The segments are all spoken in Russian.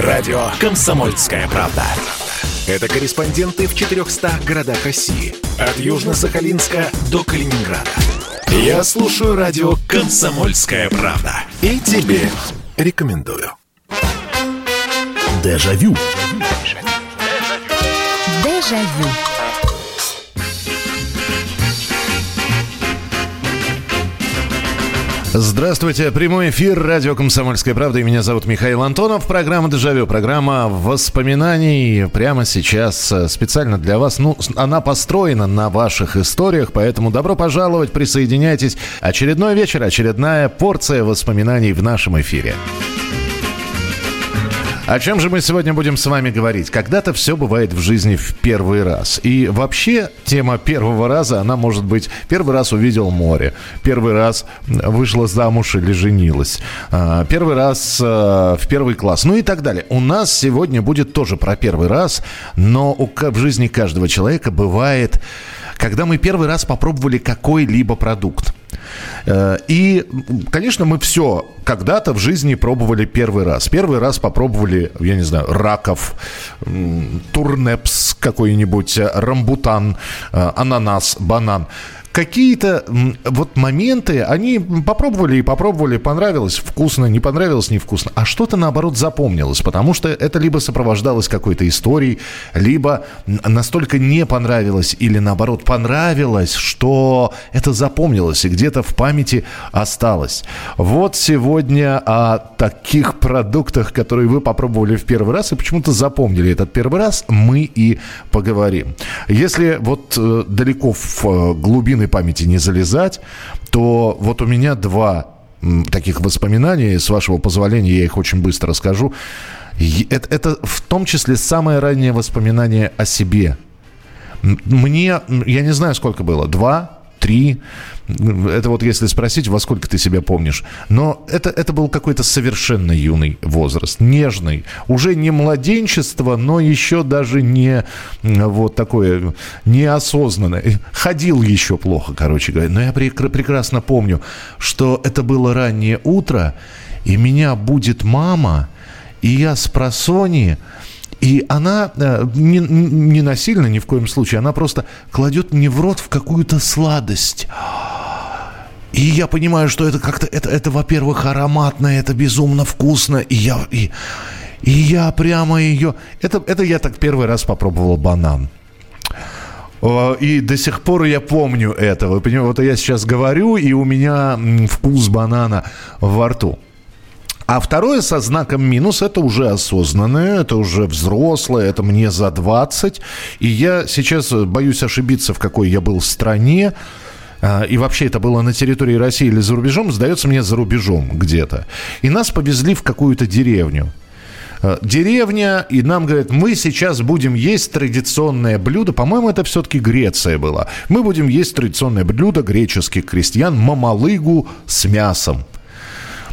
Радио «Комсомольская правда». Это корреспонденты в 400 городах России. От Южно-Сахалинска до Калининграда. Я слушаю радио «Комсомольская правда». И тебе рекомендую. Дежавю. Дежавю. Здравствуйте, прямой эфир, радио «Комсомольская правда», и меня зовут Михаил Антонов. Программа «Дежавю», программа воспоминаний прямо сейчас э, специально для вас. Ну, она построена на ваших историях, поэтому добро пожаловать, присоединяйтесь. Очередной вечер, очередная порция воспоминаний в нашем эфире. О чем же мы сегодня будем с вами говорить? Когда-то все бывает в жизни в первый раз. И вообще тема первого раза, она может быть... Первый раз увидел море, первый раз вышла замуж или женилась, а, первый раз а, в первый класс, ну и так далее. У нас сегодня будет тоже про первый раз, но в жизни каждого человека бывает, когда мы первый раз попробовали какой-либо продукт. Э, и, конечно, мы все когда-то в жизни пробовали первый раз. Первый раз попробовали, я не знаю, раков, турнепс какой-нибудь, э, рамбутан, э, ананас, банан какие-то вот моменты, они попробовали и попробовали, понравилось, вкусно, не понравилось, невкусно, а что-то наоборот запомнилось, потому что это либо сопровождалось какой-то историей, либо настолько не понравилось или наоборот понравилось, что это запомнилось и где-то в памяти осталось. Вот сегодня о таких продуктах, которые вы попробовали в первый раз и почему-то запомнили этот первый раз, мы и поговорим. Если вот э, далеко в э, глубины памяти не залезать, то вот у меня два таких воспоминания, с вашего позволения я их очень быстро расскажу. Это, это в том числе самое раннее воспоминание о себе. Мне, я не знаю, сколько было, два, три. Это вот если спросить, во сколько ты себя помнишь. Но это, это был какой-то совершенно юный возраст, нежный. Уже не младенчество, но еще даже не вот такое неосознанное. Ходил еще плохо, короче говоря. Но я прек- прекрасно помню, что это было раннее утро, и меня будет мама, и я с просони и она э, не, не насильно ни в коем случае, она просто кладет мне в рот в какую-то сладость. И я понимаю, что это как-то, это, это во-первых, ароматно, это безумно вкусно. И я, и, и я прямо ее... Это, это я так первый раз попробовал банан. И до сих пор я помню это. Вы понимаете, вот я сейчас говорю, и у меня вкус банана во рту. А второе со знаком минус, это уже осознанное, это уже взрослое, это мне за 20. И я сейчас боюсь ошибиться, в какой я был стране. А, и вообще это было на территории России или за рубежом, сдается мне за рубежом где-то. И нас повезли в какую-то деревню а, деревня, и нам говорят, мы сейчас будем есть традиционное блюдо, по-моему, это все-таки Греция была. Мы будем есть традиционное блюдо греческих крестьян, мамалыгу с мясом.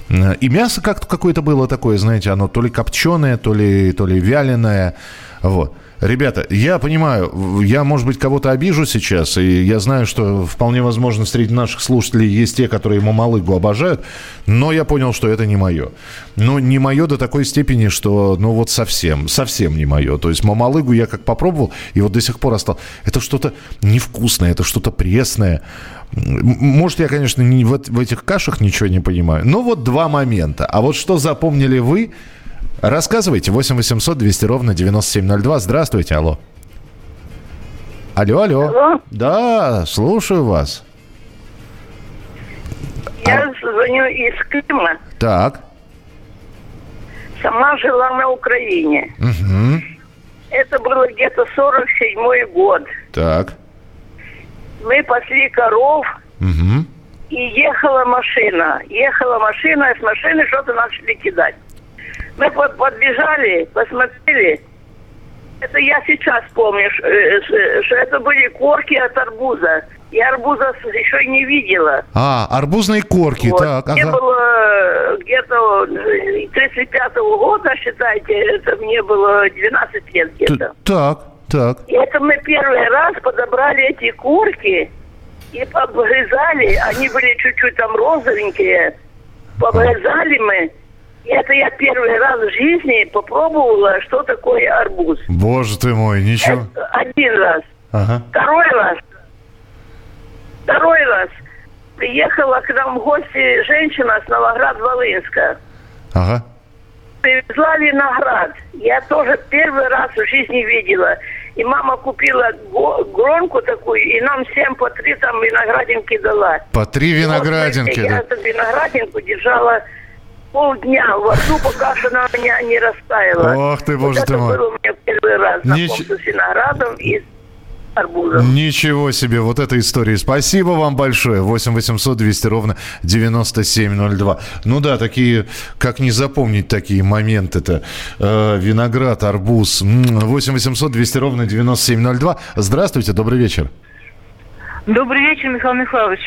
И мясо как-то какое-то было такое, знаете, оно то ли копченое, то ли, то ли вяленое. Вот. Ребята, я понимаю, я, может быть, кого-то обижу сейчас, и я знаю, что вполне возможно среди наших слушателей есть те, которые мамалыгу обожают, но я понял, что это не мое. Но не мое до такой степени, что, ну вот совсем, совсем не мое. То есть мамалыгу я как попробовал, и вот до сих пор осталось. Это что-то невкусное, это что-то пресное. Может, я, конечно, не в, в этих кашах ничего не понимаю, но вот два момента. А вот что запомнили вы – Рассказывайте. 8 800 200 ровно 9702. Здравствуйте, алло. Алло, алло. Алло. Да, слушаю вас. Я а... звоню из Крыма. Так. Сама жила на Украине. Угу. Это было где-то 47 год. Так. Мы пасли коров. Угу. И ехала машина. Ехала машина, и с машины что-то начали кидать. Мы под, подбежали, посмотрели. Это я сейчас помню, что э, это были корки от арбуза. Я арбуза еще не видела. А, арбузные корки, вот. так. Мне ага. было э, где-то 35-го года, считайте, это мне было 12 лет где-то. Так, так. И это мы первый раз подобрали эти корки и обгрызали. Они были чуть-чуть там розовенькие. Побрызали мы Это я первый раз в жизни попробовала, что такое арбуз. Боже ты мой, ничего. Это один раз. Ага. Второй раз. Второй раз. Приехала к нам в гости женщина с Новоград-Волынска. Ага. Привезла виноград. Я тоже первый раз в жизни видела. И мама купила гронку такую, и нам всем по три там виноградинки дала. По три виноградинки. Вот, я да. эту виноградинку держала полдня во рту, пока она у меня не растаяла. Ох ты, боже вот ты это мой. был у меня первый раз Нич- с виноградом и с арбузом. Ничего себе, вот эта история. Спасибо вам большое. 8 800 200 ровно 9702. Ну да, такие, как не запомнить такие моменты-то. Э, виноград, арбуз. М, 8 800 200 ровно 9702. Здравствуйте, добрый вечер. Добрый вечер, Михаил Михайлович.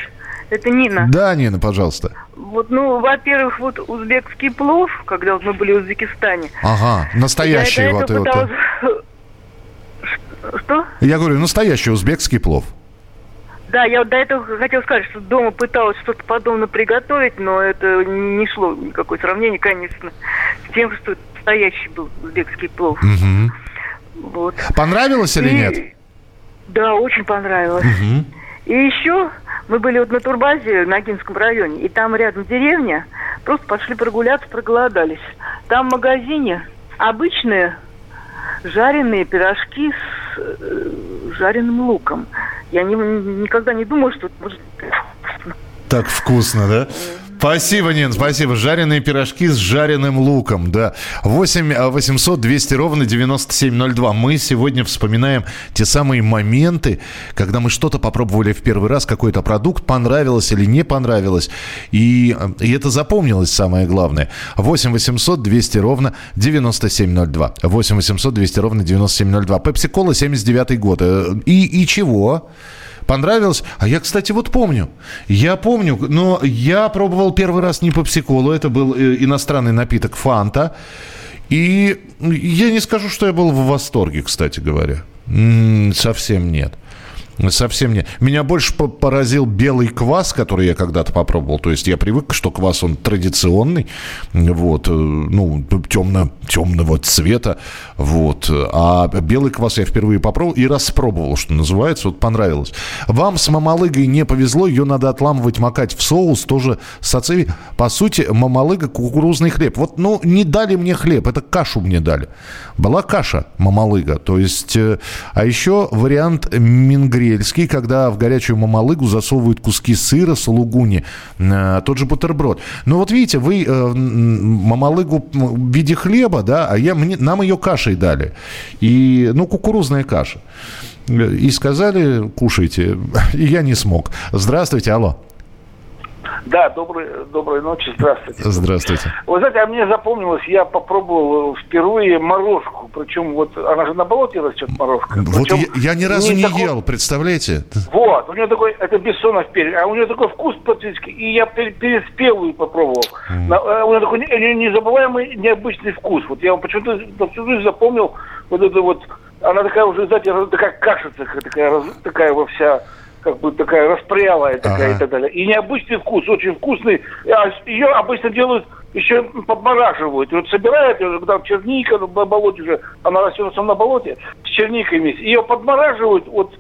Это Нина. Да, Нина, пожалуйста. Вот, ну, во-первых, вот узбекский плов, когда вот мы были в Узбекистане. Ага, настоящий я вот. вот. пыталась- Что? Я говорю, настоящий узбекский плов. Да, я вот до этого хотела сказать, что дома пыталась что-то подобное приготовить, но это не шло никакое сравнение, конечно, с тем, что настоящий был узбекский плов. Мгм. Вот. Понравилось или И- нет? Да, очень понравилось. Мгм. И еще мы были вот на турбазе на Агинском районе, и там рядом деревня, просто пошли прогуляться, проголодались. Там в магазине обычные жареные пирожки с э, жареным луком. Я не- никогда не думала, что это может. Так вкусно, да? Спасибо, Нин, спасибо. Жареные пирожки с жареным луком, да. 8 800 200 ровно 9702. Мы сегодня вспоминаем те самые моменты, когда мы что-то попробовали в первый раз, какой-то продукт, понравилось или не понравилось. И, и это запомнилось самое главное. 8 800 200 ровно 9702. 8 800 200 ровно 9702. Пепси-кола 79 год. Э, И, и чего? Понравилось? А я, кстати, вот помню. Я помню, но я пробовал первый раз не попсиколу. Это был э, иностранный напиток Фанта. И я не скажу, что я был в восторге, кстати говоря. Совсем нет. Совсем нет. Меня больше по- поразил белый квас, который я когда-то попробовал. То есть я привык, что квас он традиционный, вот, э, ну, темно, темного цвета, вот. А белый квас я впервые попробовал и распробовал, что называется, вот понравилось. Вам с мамалыгой не повезло, ее надо отламывать, макать в соус, тоже сациви. По сути, мамалыга кукурузный хлеб. Вот, ну, не дали мне хлеб, это кашу мне дали. Была каша мамалыга, то есть, э, а еще вариант мингрельский, когда в горячую мамалыгу засовывают куски сыра, сулугуни, э, тот же бутерброд. Ну вот видите, вы э, мамалыгу в виде хлеба, да, а я, мне, нам ее кашей дали. И, ну, кукурузная каша. И сказали, кушайте. И я не смог. Здравствуйте, алло. Да, доброй, доброй ночи, здравствуйте. Здравствуйте. Вы знаете, а мне запомнилось, я попробовал впервые морожку, причем вот она же на болоте растет морожка. Вот я, я ни разу не такой- ел, представляете? Вот, у нее такой, это Бессонов перец, а у нее такой вкус практически, и я пер- переспелую попробовал. На- э, у нее такой не- не- незабываемый, необычный вкус. Вот я почему-то всю жизнь запомнил вот это вот, она такая уже, знаете, такая кашица, такая, такая во вся как бы такая распрялая такая Ага. и так далее. И необычный вкус, очень вкусный. А ее обычно делают еще подмораживают. И вот собирают ее, когда черника на болоте уже, она растет на болоте, с черникой вместе. Ее подмораживают вот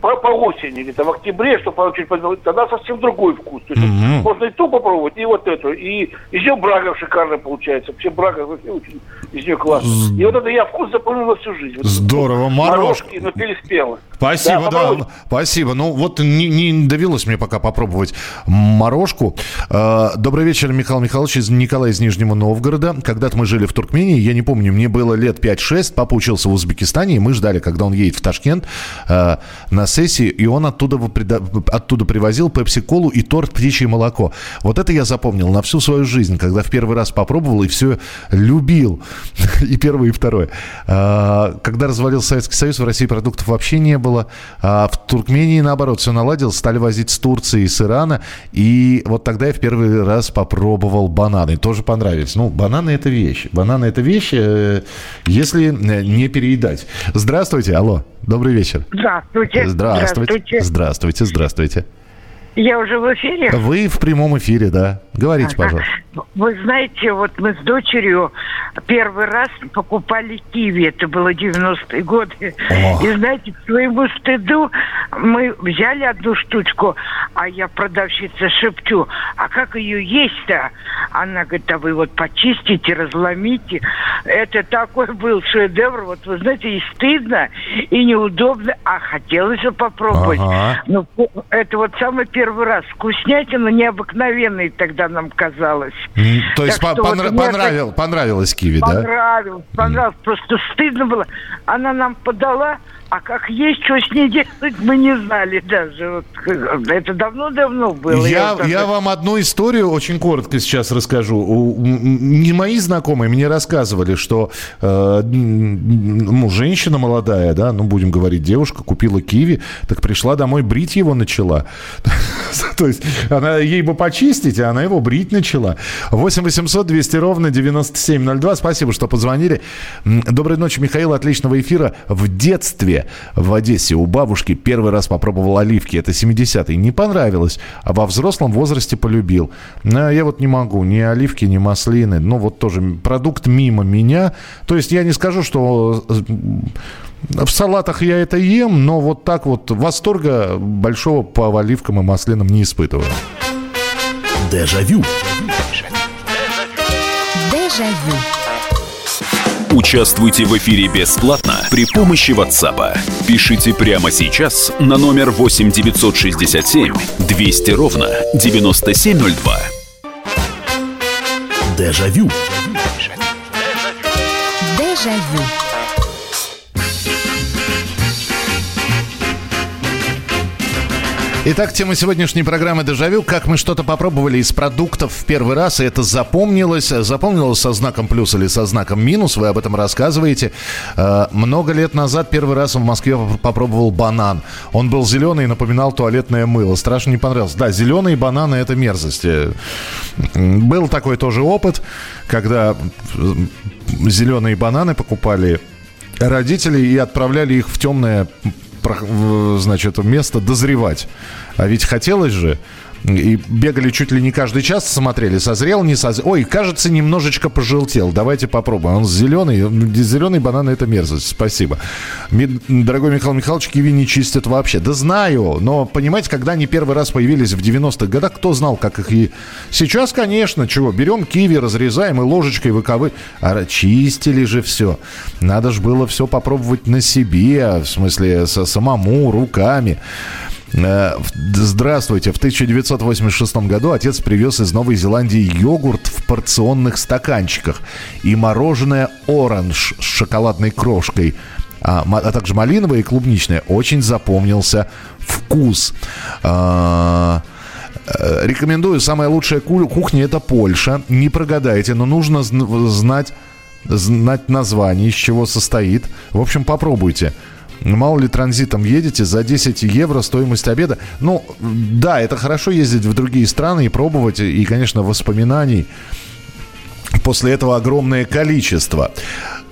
по, по осени, где-то в октябре, чтобы она чуть подморозить, тогда совсем другой вкус. То есть вот Мгм. можно и ту попробовать, и вот эту. И еще брага шикарно получается. Вообще брага вообще очень из нее классно. И вот это я вкус запомнил всю жизнь. Вот Здорово, морожка. Морожки, но переспело. Спасибо, да, попробуйте. спасибо. Ну, вот не, не довелось мне пока попробовать морожку. Э, Добрый вечер, Михаил Михайлович, из Николай из Нижнего Новгорода. Когда-то мы жили в Туркмении, я не помню, мне было лет 5-6, папа учился в Узбекистане, и мы ждали, когда он едет в Ташкент э, на сессии, и он оттуда, оттуда привозил пепси-колу и торт «Птичье молоко». Вот это я запомнил на всю свою жизнь, когда в первый раз попробовал и все любил. И первое, и второе. А, Когда развалился Советский Союз, в России продуктов вообще не было. А в Туркмении, наоборот, все наладилось. Стали возить с Турции и с Ирана. И вот тогда я в первый раз попробовал бананы. Тоже понравились. Ну, бананы – это вещь. Бананы – это вещь, э, если э, не переедать. Здравствуйте, алло. Добрый вечер. Здравствуйте. Здравствуйте. Здравствуйте, здравствуйте. Я уже в эфире? Вы в прямом эфире, да. Говорите, пожалуйста. Вы знаете, вот мы с дочерью первый раз покупали киви. Это было 90-е годы. О. И знаете, к своему стыду мы взяли одну штучку, а я продавщица шепчу, а как ее есть-то? Она говорит, а вы вот почистите, разломите. Это такой был шедевр. Вот вы знаете, и стыдно, и неудобно, а хотелось бы попробовать. Ага. Ну, это вот самый первый раз. Вкуснятина необыкновенной тогда нам казалось. То есть по- вот понра- понравил- понравилось киви, да? Понравилось, понравилось. Просто стыдно было. Она нам подала, а как есть, что с ней делать, мы не знали даже. Вот, это давно-давно было. Я, я так- вам одну историю очень коротко сейчас расскажу. У- Не мои знакомые мне рассказывали, что э, ну, женщина молодая, да, ну будем говорить, девушка купила киви, так пришла домой брить его начала. То есть она ей бы почистить, а она его брить начала. 8 800 200 ровно 9702. Спасибо, что позвонили. Доброй ночи, Михаил. Отличного эфира. В детстве в Одессе у бабушки первый раз попробовал оливки. Это 70-е. Не понравилось. А во взрослом возрасте полюбил. А я вот не могу. Ни оливки, ни маслины. Ну, вот тоже продукт мимо меня. То есть я не скажу, что в салатах я это ем, но вот так вот восторга большого по оливкам и маслинам не испытываю. Дежавю. Дежавю. Участвуйте в эфире бесплатно при помощи WhatsApp. Пишите прямо сейчас на номер 8 967 200 ровно 9702. Дежавю. Дежавю. Итак, тема сегодняшней программы «Дежавю». Как мы что-то попробовали из продуктов в первый раз, и это запомнилось. Запомнилось со знаком плюс или со знаком минус. Вы об этом рассказываете. Э, Много лет назад первый раз в Москве поп- попробовал банан. Он был зеленый и напоминал туалетное мыло. Страшно не понравился. Да, зеленые бананы – это мерзость. Э, Был такой тоже опыт, когда зеленые бананы покупали родители и отправляли их в темное значит, место дозревать. А ведь хотелось же. И бегали чуть ли не каждый час, смотрели, созрел, не созрел. Ой, кажется, немножечко пожелтел. Давайте попробуем. Он зеленый. Зеленый банан – это мерзость. Спасибо. Дорогой Михаил Михайлович, киви не чистят вообще. Да знаю, но, понимаете, когда они первый раз появились в 90-х годах, кто знал, как их и... Сейчас, конечно, чего, берем киви, разрезаем и ложечкой выковы... А чистили же все. Надо же было все попробовать на себе, в смысле, со самому, руками. Э, Здравствуйте. В 1986 году отец привез из Новой Зеландии йогурт в порционных стаканчиках и мороженое оранж с шоколадной крошкой, а, а также малиновое и клубничное. Очень запомнился вкус. А, э, Рекомендую. Самая лучшая ку- кухня это Польша. Не прогадайте, но нужно зн- знать знать название, из чего состоит. В общем, попробуйте. Мало ли транзитом едете, за 10 евро стоимость обеда. Ну, да, это хорошо ездить в другие страны и пробовать. И, конечно, воспоминаний после этого огромное количество.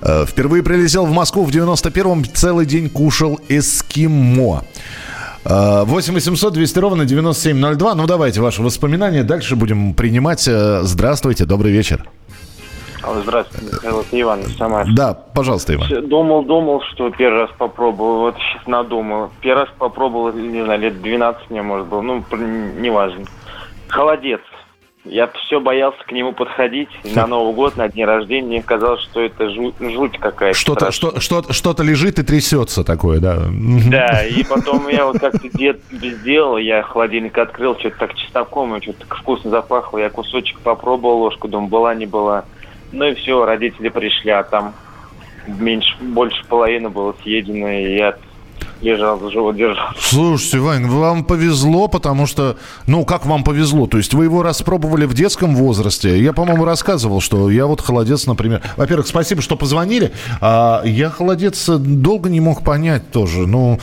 Э, Впервые прилетел в Москву в 91-м, целый день кушал эскимо. Э, 8 800 200 ровно 9702. Ну, давайте ваши воспоминания. Дальше будем принимать. Э, Здравствуйте, добрый вечер. Здравствуйте, Михаил, это Иван из Самары. Да, пожалуйста, Иван. Думал, думал, что первый раз попробовал. Вот сейчас надумал. Первый раз попробовал, не знаю, лет 12 мне, может, было. Ну, неважно. Холодец. Я все боялся к нему подходить. И на Новый год, на день рождения, мне казалось, что это жуть, жуть какая-то. Что-то что, что, что-то лежит и трясется такое, да. Да, и потом я вот как-то дед сделал, я холодильник открыл, что-то так чесноком, что-то так вкусно запахло. Я кусочек попробовал, ложку, думаю, была, не была. Ну и все, родители пришли, а там меньше, больше половины было съедено, и я лежал, за живот держал. Слушайте, Вань, вам повезло, потому что... Ну, как вам повезло? То есть вы его распробовали в детском возрасте. Я, по-моему, рассказывал, что я вот холодец, например... Во-первых, спасибо, что позвонили. А я холодец долго не мог понять тоже. Ну...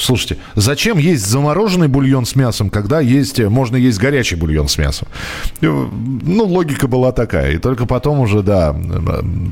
Слушайте, зачем есть замороженный бульон с мясом, когда есть, можно есть горячий бульон с мясом? Э, ну, логика была такая. И только потом уже, да,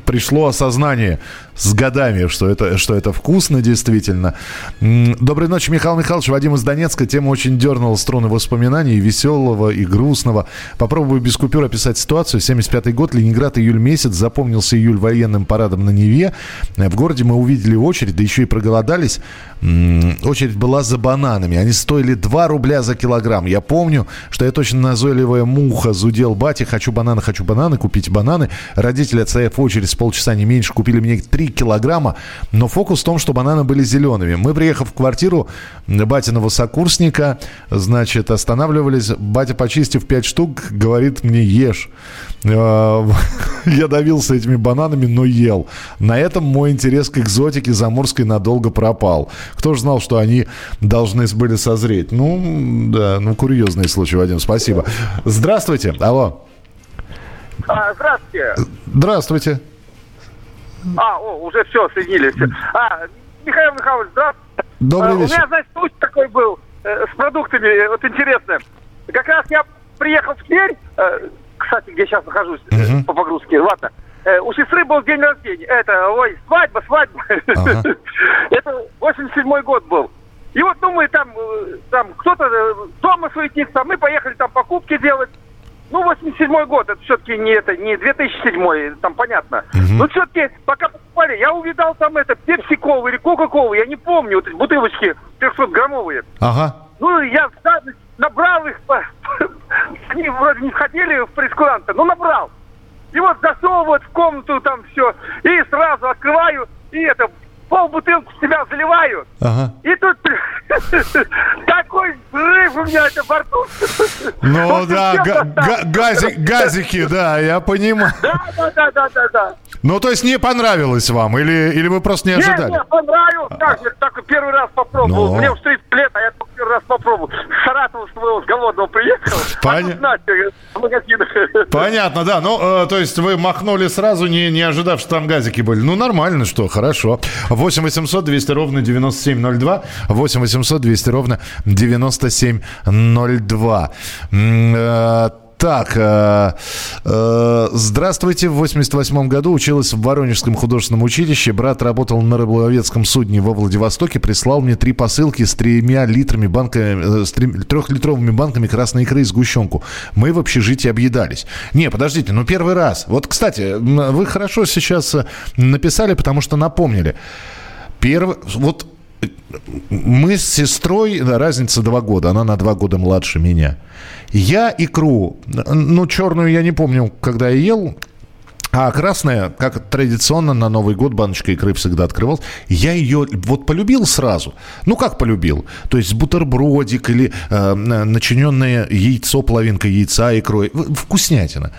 пришло осознание с годами, что это, что это вкусно действительно. Доброй ночи, Михаил Михайлович. Вадим из Донецка. Тема очень дернула струны воспоминаний, веселого, и грустного. Попробую без купюр описать ситуацию. 75-й год, Ленинград, июль месяц. Запомнился июль военным парадом на Неве. В городе мы увидели очередь, да еще и проголодались. Очередь была за бананами. Они стоили 2 рубля за килограмм. Я помню, что я точно назойливая муха зудел бати. Хочу бананы, хочу бананы, купить бананы. Родители, отстояв очередь с полчаса не меньше, купили мне 3 килограмма. Но фокус в том, что бананы были зелеными. Мы, приехав в квартиру батиного сокурсника, значит, останавливались. Батя, почистив 5 штук, говорит мне, ешь. А, я давился этими бананами, но ел. На этом мой интерес к экзотике заморской надолго пропал. Кто же знал, что они должны были созреть? Ну, да, ну, курьезный случай, Вадим, спасибо. Здравствуйте, алло. А, здравствуйте. Здравствуйте. А, о, уже все, соединились. А, Михаил Михайлович, здравствуйте. Добрый вечер. А, у меня, значит, случай такой был э, с продуктами, вот интересно. Как раз я приехал в Тверь, э, кстати, где сейчас нахожусь, uh-huh. по погрузке, ладно. Э, у сестры был день рождения. Это, ой, свадьба, свадьба. Uh-huh. Это 87-й год был. И вот, мы там, э, там кто-то э, дома суетится, мы поехали там покупки делать. Ну, 87-й год, это все-таки не это, не 2007 там понятно. Uh-huh. Но все-таки, пока покупали, я увидал там это пепси-колу или кока-колу, я не помню, вот эти бутылочки 300-граммовые. Ага. Ну, я набрал их, они вроде не входили в прескуранты, но набрал. И вот засовывают в комнату там все, и сразу открываю, и это пол бутылку в себя заливаю. Ага. И тут у меня это во рту. Ну да, газики, да, я понимаю. Да, да, да, да, да, да. Ну, то есть не понравилось вам, или, или вы просто не ожидали? Нет, нет, понравилось. Как, я так первый раз попробовал. Мне уж 30 лет, а я только первый раз попробовал. С Саратова своего, с голодного приехал. Понятно. Понятно, да. Ну, э, то есть вы махнули сразу, не, не ожидав, что там газики были. Ну, нормально, что, хорошо. 8 800 200 ровно 9702. 8 800 200 ровно 9702. Так, э, э, здравствуйте. В 88 году училась в Воронежском художественном училище. Брат работал на рыболовецком судне во Владивостоке. Прислал мне три посылки с тремя литрами банками, э, с трехлитровыми банками красной икры и сгущенку. Мы в общежитии объедались. Не, подождите, ну первый раз. Вот, кстати, вы хорошо сейчас э, написали, потому что напомнили. Первый, вот мы с сестрой, разница два года, она на два года младше меня. Я икру, ну, черную я не помню, когда я ел, а красная, как традиционно на Новый год баночка икры всегда открывалась, я ее вот полюбил сразу. Ну, как полюбил? То есть бутербродик или э, начиненное яйцо, половинка яйца икрой. Вкуснятина.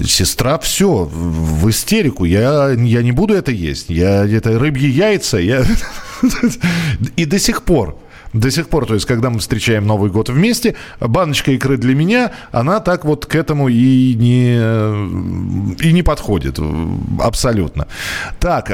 Сестра, все, в истерику. Я, я не буду это есть. Я это рыбьи яйца. Я... И до сих пор до сих пор, то есть, когда мы встречаем Новый год вместе, баночка икры для меня, она так вот к этому и не, и не подходит. Абсолютно. Так,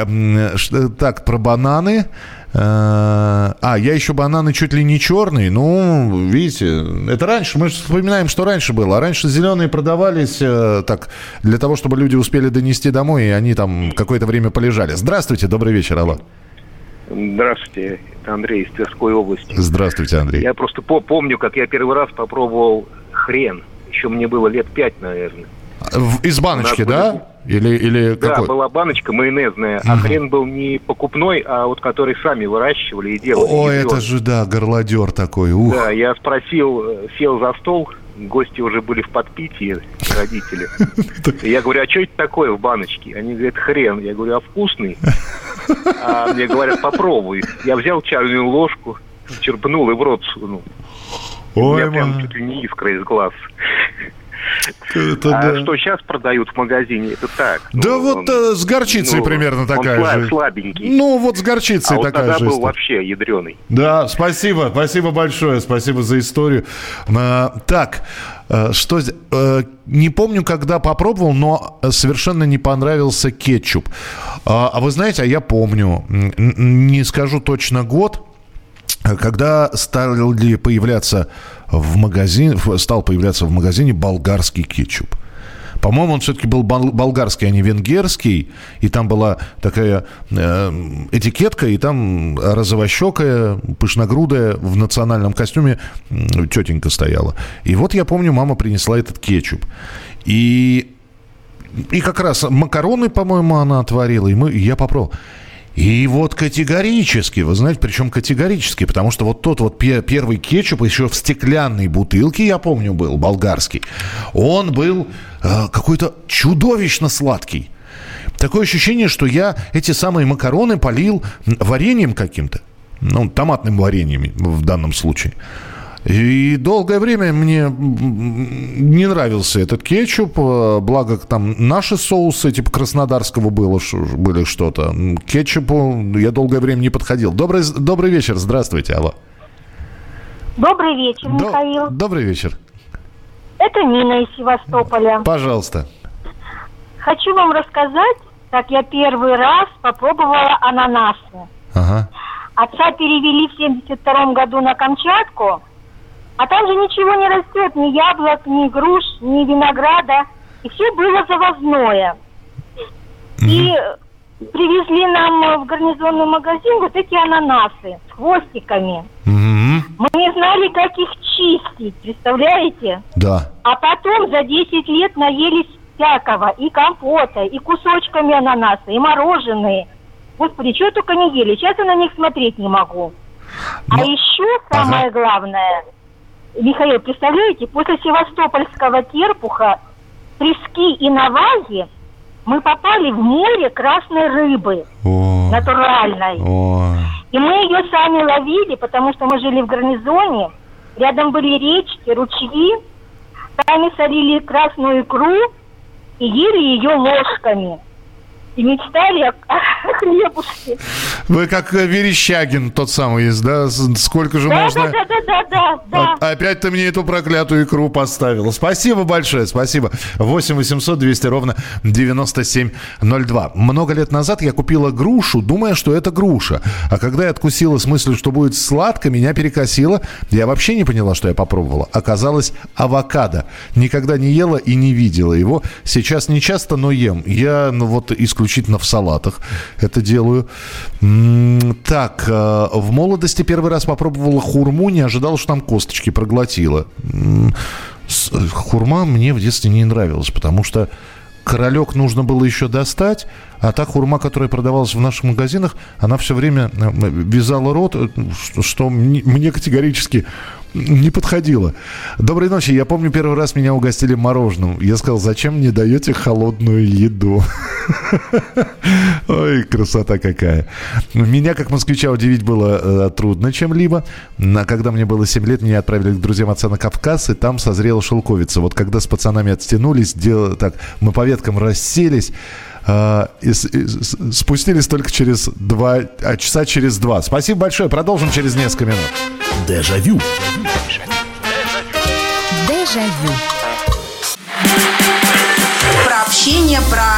так, про бананы. Э, а, я еще бананы чуть ли не черные. Ну, видите, это раньше. Мы же вспоминаем, что раньше было. А раньше зеленые продавались э, так, для того, чтобы люди успели донести домой, и они там какое-то время полежали. Здравствуйте, добрый вечер, алло. Здравствуйте, это Андрей из Тверской области. Здравствуйте, Андрей. Я просто по помню, как я первый раз попробовал хрен. Еще мне было лет пять, наверное. Из баночки, да? Или, или да, какой? была баночка майонезная, угу. а хрен был не покупной, а вот который сами выращивали и делали. О, это же, да, горлодер такой, ух. Да, я спросил, э, сел за стол, гости уже были в подпитии, родители. Я говорю, а что это такое в баночке? Они говорят, хрен. Я говорю, а вкусный? А мне говорят, попробуй. Я взял чайную ложку, черпнул и в рот сунул. Ой, У меня прям чуть ли не искра из глаз. Это, а да. что сейчас продают в магазине, это так. Да ну, вот он, э, с горчицей ну, примерно такая он же. слабенький. Ну вот с горчицей а такая вот же. был вообще ядреный. Да, спасибо, спасибо большое, спасибо за историю. А, так, э, что э, не помню, когда попробовал, но совершенно не понравился кетчуп. А, а вы знаете, а я помню, не скажу точно год, когда стали появляться в магазине, стал появляться в магазине болгарский кетчуп. По-моему, он все-таки был болгарский, а не венгерский. И там была такая э, этикетка, и там розовощекая, пышногрудая в национальном костюме тетенька стояла. И вот я помню, мама принесла этот кетчуп. И, и как раз макароны, по-моему, она отварила, и мы, я попробовал. И вот категорически, вы знаете, причем категорически, потому что вот тот вот первый кетчуп еще в стеклянной бутылке, я помню, был болгарский, он был э, какой-то чудовищно сладкий. Такое ощущение, что я эти самые макароны полил вареньем каким-то. Ну, томатным вареньем в данном случае. И долгое время мне не нравился этот кетчуп. Э, благо, там наши соусы, типа краснодарского было, были что-то. кетчупу я долгое время не подходил. Добрый, добрый вечер, здравствуйте, алло. Добрый вечер, Михаил. Добрый вечер. Это Нина из Севастополя. Пожалуйста. Хочу вам рассказать, как я первый раз попробовала ананасы. Ага. Отца перевели в 72 году на Камчатку, а там же ничего не растет, ни яблок, ни груш, ни винограда. И все было завозное. И привезли нам в гарнизонный магазин вот эти ананасы с хвостиками. Мы не знали, как их чистить, представляете? Да. А потом за 10 лет наелись всякого, и компота, и кусочками ананаса, и мороженое. Господи, что только не ели. Сейчас я на них смотреть не могу. А Но... А еще самое ага. главное – Михаил, представляете, после севастопольского терпуха, трески и наваги мы попали в море красной рыбы, О. натуральной. О. И мы ее сами ловили, потому что мы жили в гарнизоне, рядом были речки, ручьи, сами солили красную икру и ели ее ложками и мечтали о, о хлебушке. Вы как э, Верещагин тот самый есть, да? Сколько же да, можно... Да, да, да, да, да. А, опять ты мне эту проклятую икру поставил. Спасибо большое, спасибо. 8 800 200 ровно 9702. Много лет назад я купила грушу, думая, что это груша. А когда я откусила с мыслью, что будет сладко, меня перекосило. Я вообще не поняла, что я попробовала. Оказалось, авокадо. Никогда не ела и не видела его. Сейчас не часто, но ем. Я ну, вот исключительно исключительно в салатах это делаю. Так, э, в молодости первый раз попробовала хурму, не ожидал, что там косточки проглотила. Хурма мне в детстве не нравилась, потому что королек нужно было еще достать, а та хурма, которая продавалась в наших магазинах, она все время э, вязала рот, э, что мне категорически не подходило. Доброй ночи. Я помню, первый раз меня угостили мороженым. Я сказал, зачем мне даете холодную еду? Ой, красота какая. Меня, как москвича, удивить было э, трудно чем-либо. А когда мне было 7 лет, меня отправили к друзьям отца на Кавказ, и там созрела шелковица. Вот когда с пацанами отстянулись, дел... так, мы по веткам расселись, и, и, спустились только через два, а часа через два. Спасибо большое. Продолжим через несколько минут. Дежавю. Дежавю общение, про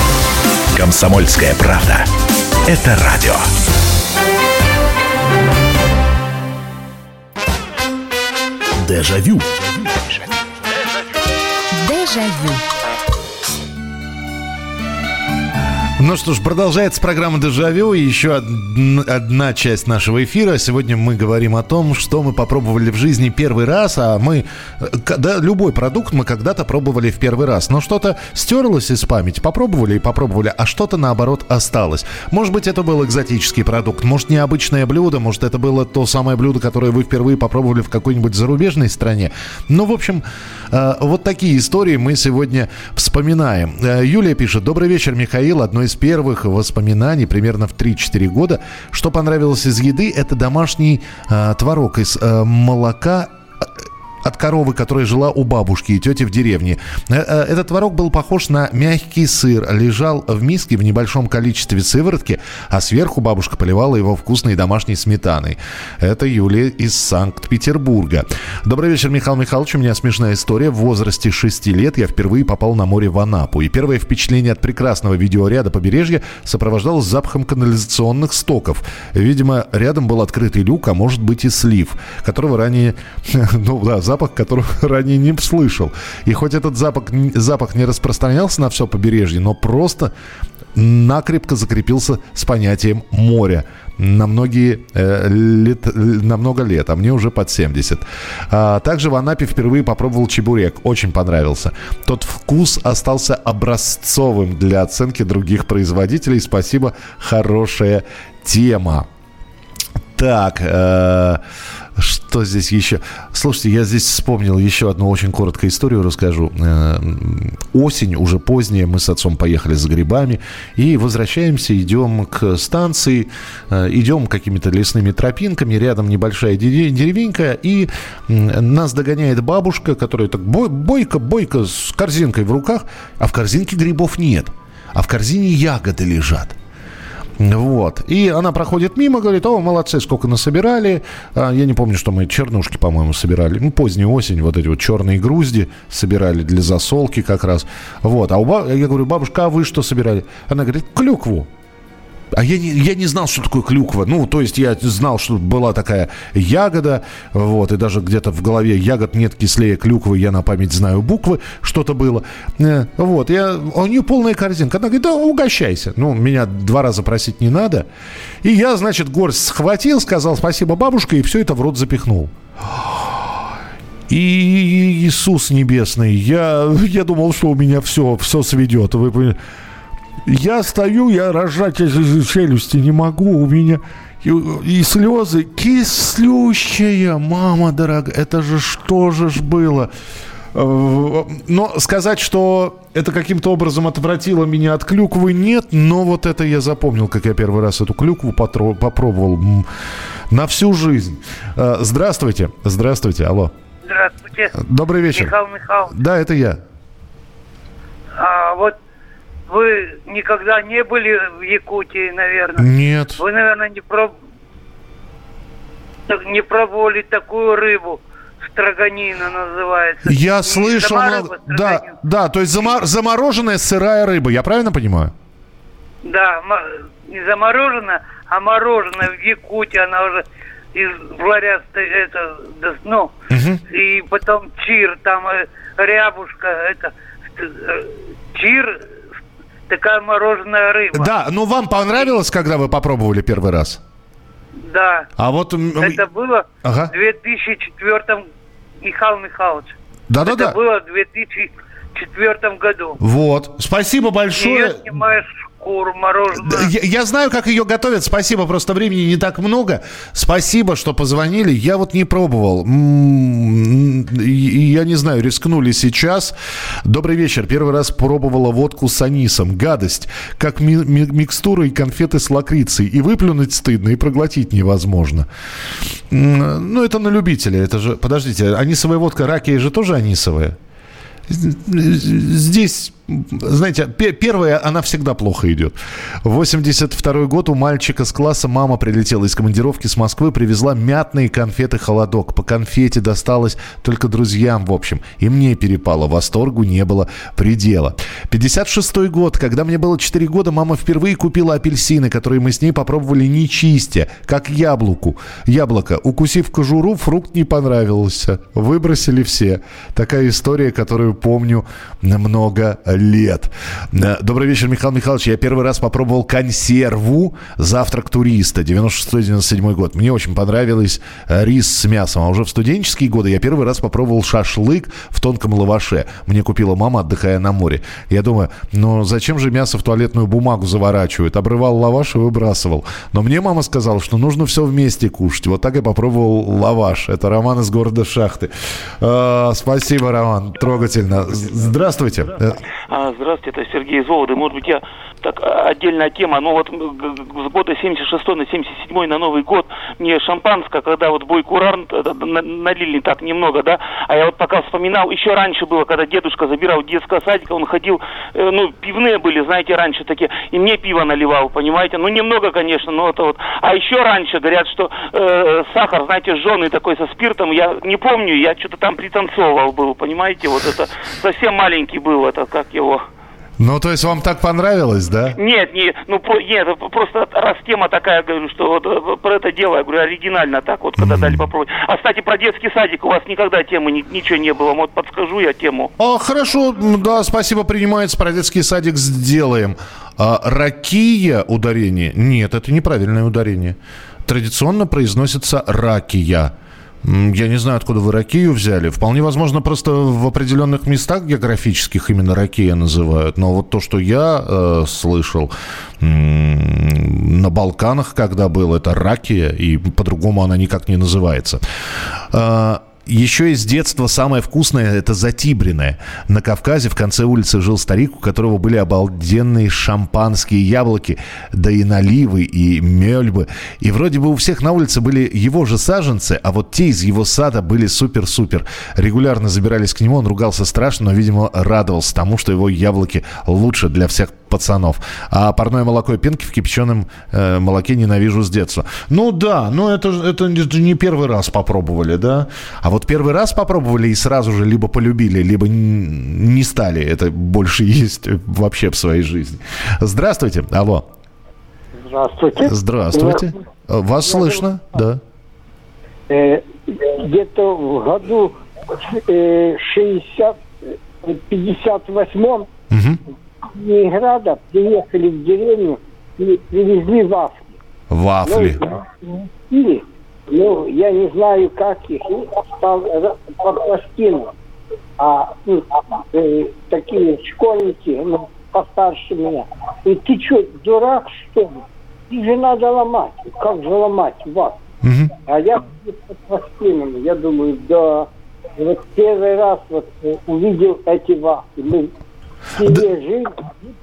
Комсомольская правда. Это радио. Дежавю. Дежавю. Ну что ж, продолжается программа «Дежавю» и еще одна часть нашего эфира. Сегодня мы говорим о том, что мы попробовали в жизни первый раз, а мы... Да, любой продукт мы когда-то пробовали в первый раз, но что-то стерлось из памяти. Попробовали и попробовали, а что-то, наоборот, осталось. Может быть, это был экзотический продукт, может, необычное блюдо, может, это было то самое блюдо, которое вы впервые попробовали в какой-нибудь зарубежной стране. Ну, в общем, э, вот такие истории мы сегодня вспоминаем. Э, Юлия пишет. Добрый вечер, Михаил. Одно из первых воспоминаний, примерно в 3-4 года. Что понравилось из еды, это домашний э, творог из э, молока от коровы, которая жила у бабушки и тети в деревне. Э, э, этот творог был похож на мягкий сыр, лежал в миске в небольшом количестве сыворотки, а сверху бабушка поливала его вкусной домашней сметаной. Это Юлия из Санкт-Петербурга. Добрый вечер, Михаил Михайлович. У меня смешная история. В возрасте 6 лет я впервые попал на море в Анапу. И первое впечатление от прекрасного видеоряда побережья сопровождалось запахом канализационных стоков. Видимо, рядом был открытый люк, а может быть и слив, которого ранее, ну да, запах, которого ранее не слышал. И хоть этот запах, запах не распространялся на все побережье, но просто накрепко закрепился с понятием моря на многие э, лет, на много лет, а мне уже под 70. А, также в Анапе впервые попробовал чебурек, очень понравился. Тот вкус остался образцовым для оценки других производителей. Спасибо, хорошая тема. Так, э, что здесь еще? Слушайте, я здесь вспомнил еще одну очень короткую историю, расскажу. Э, осень, уже поздняя, мы с отцом поехали за грибами и возвращаемся, идем к станции, э, идем какими-то лесными тропинками, рядом небольшая деревенька, и нас догоняет бабушка, которая так бойко-бойко с корзинкой в руках, а в корзинке грибов нет, а в корзине ягоды лежат. Вот. И она проходит мимо, говорит, о, молодцы, сколько насобирали. А, я не помню, что мы чернушки, по-моему, собирали. Ну, поздняя осень, вот эти вот черные грузди собирали для засолки как раз. Вот. А у баб... я говорю, бабушка, а вы что собирали? Она говорит, клюкву. А я не, я не знал, что такое клюква. Ну, то есть я знал, что была такая ягода, вот, и даже где-то в голове ягод нет кислее клюквы, я на память знаю буквы, что-то было. Э, вот, я, у нее полная корзинка. Она говорит, да, угощайся. Ну, меня два раза просить не надо. И я, значит, горсть схватил, сказал спасибо бабушка, и все это в рот запихнул. И Иисус Небесный, я, я думал, что у меня все, все сведет. Вы понимаете? Я стою, я рожать из челюсти не могу, у меня и, и слезы кислющие, мама дорогая, это же что же ж было? Э, но сказать, что это каким-то образом отвратило меня от клюквы, нет. Но вот это я запомнил, как я первый раз эту клюкву попробовал на всю жизнь. Э, здравствуйте. Здравствуйте. Алло. Здравствуйте. Добрый вечер. Михаил Михайлович. Да, это я. А, вот вы никогда не были в Якутии, наверное? Нет. Вы, наверное, не, проб... не пробовали такую рыбу. Строганина называется. Я не слышал, но... рыба, да, да, то есть замор... замороженная сырая рыба, я правильно понимаю? Да, не замороженная, а мороженая в Якутии, она уже из ларя это, ну, угу. и потом чир, там э, рябушка, это э, чир такая мороженая рыба. Да, но вам понравилось, когда вы попробовали первый раз? Да. А вот... Это было ага. в 2004 Михаил Михайлович. Да-да-да. Это было в 2004 году. Вот. Спасибо большое. Ее снимаешь шкуру мороженое. Я, я знаю, как ее готовят. Спасибо, просто времени не так много. Спасибо, что позвонили. Я вот не пробовал. Я не знаю, рискнули сейчас. Добрый вечер. Первый раз пробовала водку с анисом. Гадость. Как ми- ми- микстура и конфеты с лакрицей. И выплюнуть стыдно, и проглотить невозможно. Ну, это на любителя. Это же... Подождите, анисовая водка ракия же тоже анисовая? Здесь знаете, первая, она всегда плохо идет. 82 год у мальчика с класса мама прилетела из командировки с Москвы, привезла мятные конфеты «Холодок». По конфете досталось только друзьям, в общем. И мне перепало. Восторгу не было предела. 56 год, когда мне было 4 года, мама впервые купила апельсины, которые мы с ней попробовали не чистя, как яблоку. Яблоко. Укусив кожуру, фрукт не понравился. Выбросили все. Такая история, которую помню много лет. Э, добрый вечер, Михаил Михайлович. Я первый раз попробовал консерву «Завтрак туриста» 96-97 год. Мне очень понравилось э, рис с мясом. А уже в студенческие годы я первый раз попробовал шашлык в тонком лаваше. Мне купила мама, отдыхая на море. Я думаю, ну зачем же мясо в туалетную бумагу заворачивают? Обрывал лаваш и выбрасывал. Но мне мама сказала, что нужно все вместе кушать. Вот так я попробовал лаваш. Это Роман из города Шахты. Э, спасибо, Роман. Трогательно. Здравствуйте. А, Здравствуйте, это Сергей из Вологды. Может быть, я так а, отдельная тема. Ну вот с года 76 на 77 на Новый год мне шампанское, когда вот бой куран налили так немного, да, а я вот пока вспоминал, еще раньше было, когда дедушка забирал детского садика, он ходил, э, ну, пивные были, знаете, раньше такие, и мне пиво наливал, понимаете, ну, немного, конечно, но это вот. А еще раньше говорят, что э, сахар, знаете, жженый такой со спиртом, я не помню, я что-то там пританцовывал был, понимаете, вот это совсем маленький был, это как его... Ну, то есть вам так понравилось, да? Нет, не, ну про- нет, просто раз тема такая, говорю, что вот э, про это дело, я говорю, оригинально так вот, когда дали попробовать. А кстати, про детский садик у вас никогда темы ни- ничего не было, вот подскажу я тему. А, хорошо, да, спасибо, принимается. Про детский садик сделаем. А, ракия ударение? Нет, это неправильное ударение. Традиционно произносится ракия. Я не знаю, откуда вы ракию взяли. Вполне возможно, просто в определенных местах географических именно ракия называют. Но вот то, что я э, слышал м, на Балканах, когда был, это ракия, и по-другому она никак не называется. А, еще из детства самое вкусное – это затибренное. На Кавказе в конце улицы жил старик, у которого были обалденные шампанские яблоки, да и наливы, и мельбы. И вроде бы у всех на улице были его же саженцы, а вот те из его сада были супер-супер. Регулярно забирались к нему, он ругался страшно, но, видимо, радовался тому, что его яблоки лучше для всех пацанов. А парное молоко и пенки в кипяченом э, молоке ненавижу с детства. Ну да, но это, это не- первый раз попробовали, да? А вот первый раз попробовали и сразу же либо полюбили, либо не стали это больше есть вообще в своей жизни. Здравствуйте, алло. Здравствуйте. Здравствуйте. Вас слышно, да. Э, Где-то в году э, 60, э, 58 Мгм. Ленинграда приехали в деревню и привезли вафли. Вафли. Ну, и, ну, я не знаю, как их, и стал ра- по пластину. А ну, э, такие школьники, ну, постарше меня. И ты что, дурак, что ли? Их же надо ломать. Как же ломать вас? А я под пластинами. Я думаю, да. И вот первый раз вот э, увидел эти вафли. Мы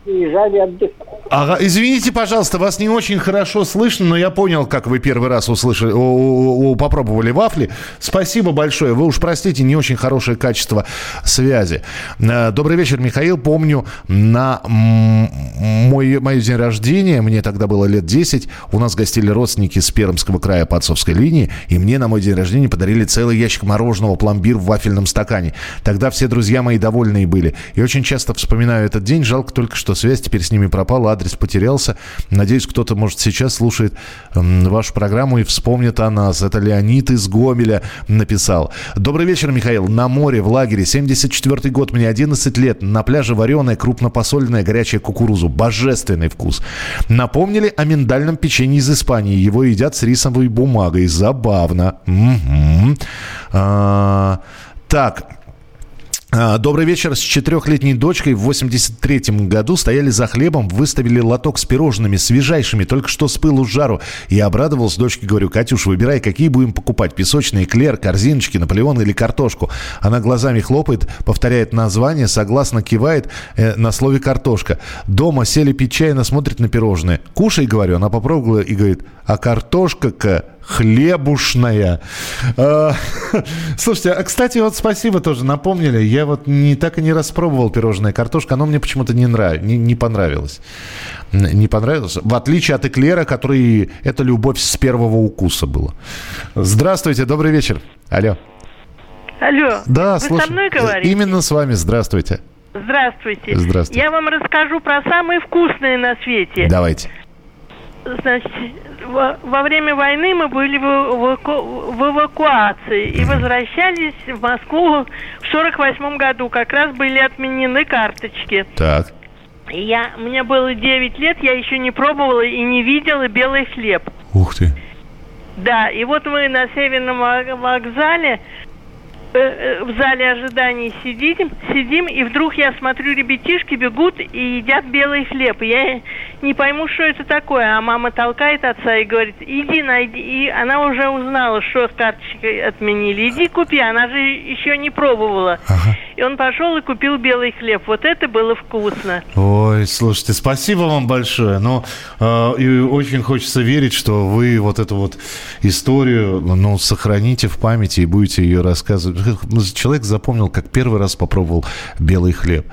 приезжали отдыхать. Ага, извините, пожалуйста, вас не очень хорошо слышно, но я понял, как вы первый раз услышали, о- о- о- попробовали вафли. Спасибо большое. Вы уж простите, не очень хорошее качество связи. Э, Добрый вечер, Михаил. Помню, на мой, мой день рождения, мне тогда было лет 10, у нас гостили родственники с Пермского края по отцовской линии, и мне на мой день рождения подарили целый ящик мороженого пломбир в вафельном стакане. Тогда все друзья мои довольные были. И очень часто вспоминаю этот день. Жалко только, что связь теперь с ними пропала, адрес потерялся. Надеюсь, кто-то, может, сейчас слушает вашу программу и вспомнит о нас. Это Леонид из Гомеля написал. Добрый вечер, Михаил. На море, в лагере. 74 год, мне 11 лет. На пляже вареная, крупнопосоленная горячая кукурузу. Божественный вкус. Напомнили о миндальном печенье из Испании. Его едят с рисовой бумагой. Забавно. Мгм. А, так, Добрый вечер. С четырехлетней дочкой в 83-м году стояли за хлебом, выставили лоток с пирожными, свежайшими, только что с пылу с жару. Я обрадовался дочке, говорю, Катюш, выбирай, какие будем покупать. Песочный эклер, корзиночки, Наполеон или картошку. Она глазами хлопает, повторяет название, согласно кивает э, на слове картошка. Дома сели пить чай, она смотрит на пирожные. Кушай, говорю, она попробовала и говорит, а картошка-ка хлебушная. А, Слушайте, а, кстати, вот спасибо тоже напомнили. Я вот не так и не распробовал пирожное картошка. Оно мне почему-то не, нрав... не, не понравилось. Не понравилось. В отличие от эклера, который... Это любовь с первого укуса была. Здравствуйте, добрый вечер. Алло. Алло, Да, вы слушай. со мной говорите? Именно с вами. Здравствуйте. Здравствуйте. Здравствуйте. Я вам расскажу про самые вкусные на свете. Давайте. Значит, во, во время войны мы были в, эваку- в эвакуации и возвращались в Москву в сорок восьмом году. Как раз были отменены карточки. Так. Я, мне было 9 лет, я еще не пробовала и не видела белый хлеб. Ух ты. Да, и вот мы на Северном вок- вокзале в зале ожиданий сидим, сидим, и вдруг я смотрю, ребятишки бегут и едят белый хлеб. Я не пойму, что это такое. А мама толкает отца и говорит, иди найди. И она уже узнала, что с карточкой отменили. Иди купи, она же еще не пробовала. И он пошел и купил белый хлеб. Вот это было вкусно. Ой, слушайте, спасибо вам большое. Но э, и очень хочется верить, что вы вот эту вот историю, ну, сохраните в памяти и будете ее рассказывать. Человек запомнил, как первый раз попробовал белый хлеб.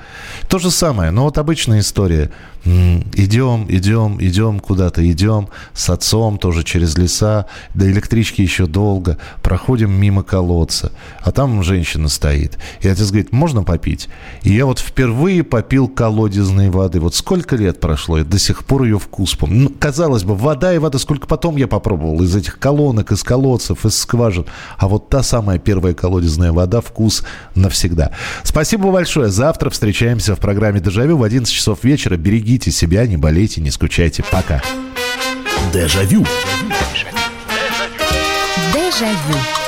То же самое, но вот обычная история. Идем, идем, идем куда-то, идем с отцом тоже через леса, до электрички еще долго, проходим мимо колодца, а там женщина стоит. И отец говорит, можно попить? И я вот впервые попил колодезной воды. Вот сколько лет прошло, и до сих пор ее вкус помню. Ну, казалось бы, вода и вода, сколько потом я попробовал из этих колонок, из колодцев, из скважин. А вот та самая первая колодезная вода, вкус навсегда. Спасибо большое. Завтра встречаемся в программе «Дежавю» в 11 часов вечера. Берегите Берегите себя, не болейте, не скучайте. Пока. Дежавю. Дежавю.